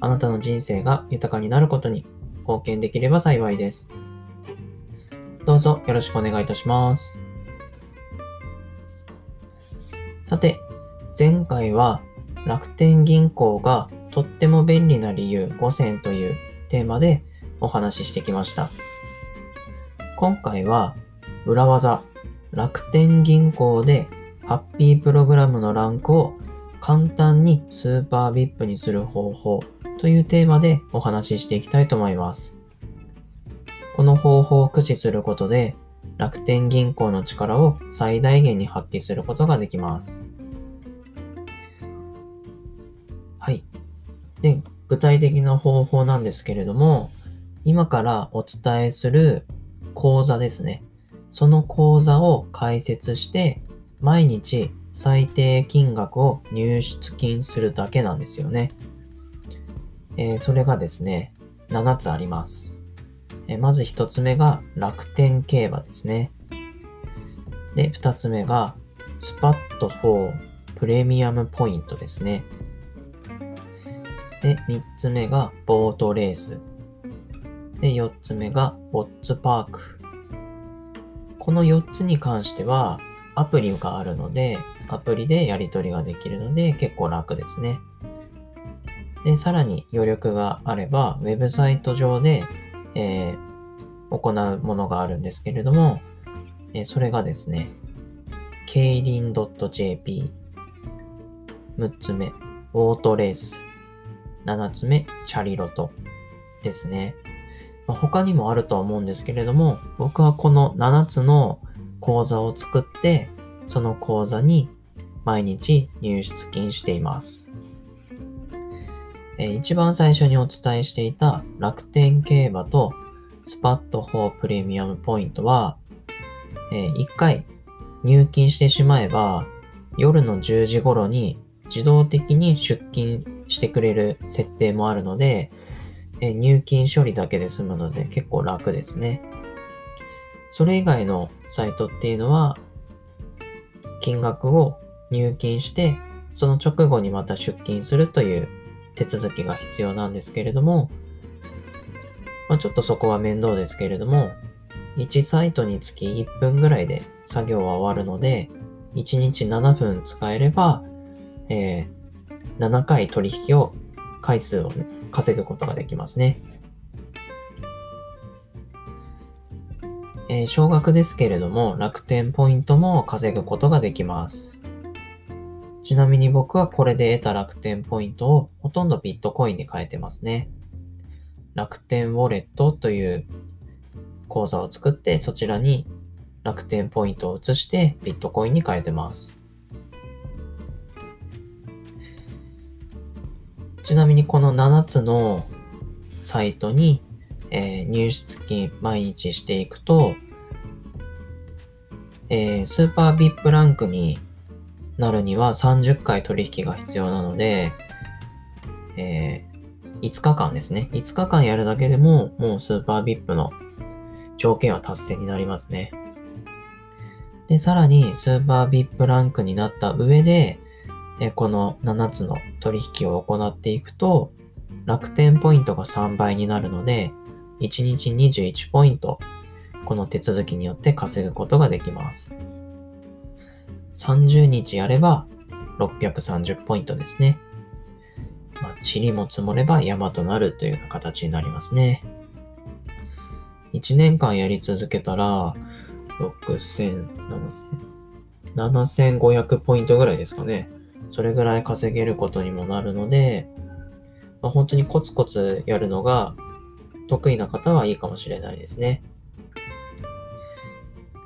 あなたの人生が豊かになることに貢献できれば幸いです。どうぞよろしくお願いいたします。さて、前回は楽天銀行がとっても便利な理由5選というテーマでお話ししてきました。今回は裏技楽天銀行でハッピープログラムのランクを簡単にスーパー VIP にする方法というテーマでお話ししていきたいと思います。この方法を駆使することで楽天銀行の力を最大限に発揮することができます。はい。で、具体的な方法なんですけれども、今からお伝えする講座ですね。その講座を解説して毎日最低金額を入出金するだけなんですよね。えー、それがですね、7つあります。えー、まず1つ目が楽天競馬ですね。で、2つ目がスパット4プレミアムポイントですね。で、3つ目がボートレース。で、4つ目がウォッツパーク。この4つに関しては、アプリがあるので、アプリでやり取りができるので結構楽ですね。で、さらに余力があれば、ウェブサイト上で、えー、行うものがあるんですけれども、えー、それがですね、ケイリン .jp、6つ目、ウォートレース、7つ目、チャリロトですね。まあ、他にもあるとは思うんですけれども、僕はこの7つの講座を作って、その講座に毎日入出金しています。えー、一番最初にお伝えしていた楽天競馬とスパット4プレミアムポイントは、えー、1回入金してしまえば夜の10時頃に自動的に出金してくれる設定もあるので、え、入金処理だけで済むので結構楽ですね。それ以外のサイトっていうのは、金額を入金して、その直後にまた出金するという手続きが必要なんですけれども、まあ、ちょっとそこは面倒ですけれども、1サイトにつき1分ぐらいで作業は終わるので、1日7分使えれば、えー、7回取引を回数を、ね、稼ぐことができますね。えー、少額ですけれども楽天ポイントも稼ぐことができます。ちなみに僕はこれで得た楽天ポイントをほとんどビットコインに変えてますね。楽天ウォレットという口座を作ってそちらに楽天ポイントを移してビットコインに変えてます。ちなみにこの7つのサイトにえー、入出金毎日していくと、えー、スーパー VIP ランクになるには30回取引が必要なので、えー、5日間ですね。5日間やるだけでも、もうスーパー VIP の条件は達成になりますね。で、さらにスーパー VIP ランクになった上で、えこの7つの取引を行っていくと、楽天ポイントが3倍になるので、1日21ポイント、この手続きによって稼ぐことができます。30日やれば630ポイントですね。塵も積もれば山となるというような形になりますね。1年間やり続けたら、6000、7000、7500ポイントぐらいですかね。それぐらい稼げることにもなるので、まあ、本当にコツコツやるのが得意な方はいいかもしれないですね。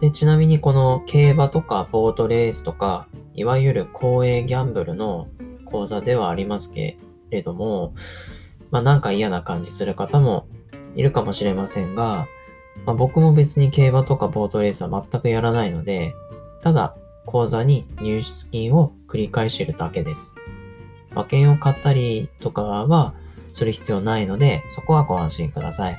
で、ちなみにこの競馬とかボートレースとか、いわゆる公営ギャンブルの講座ではありますけれども、まあなんか嫌な感じする方もいるかもしれませんが、まあ、僕も別に競馬とかボートレースは全くやらないので、ただ口座に入出金を繰り返してるだけです。馬券を買ったりとかはする必要ないので、そこはご安心ください。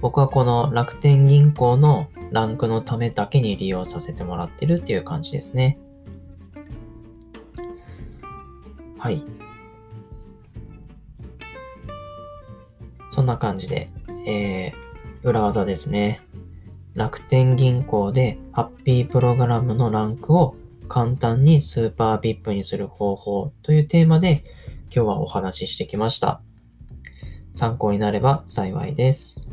僕はこの楽天銀行のランクのためだけに利用させてもらってるっていう感じですね。はい。そんな感じで、えー、裏技ですね。楽天銀行でハッピープログラムのランクを簡単にスーパー VIP にする方法というテーマで今日はお話ししてきました。参考になれば幸いです。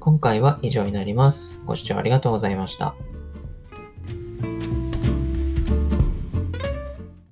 今回は以上になります。ご視聴ありがとうございました。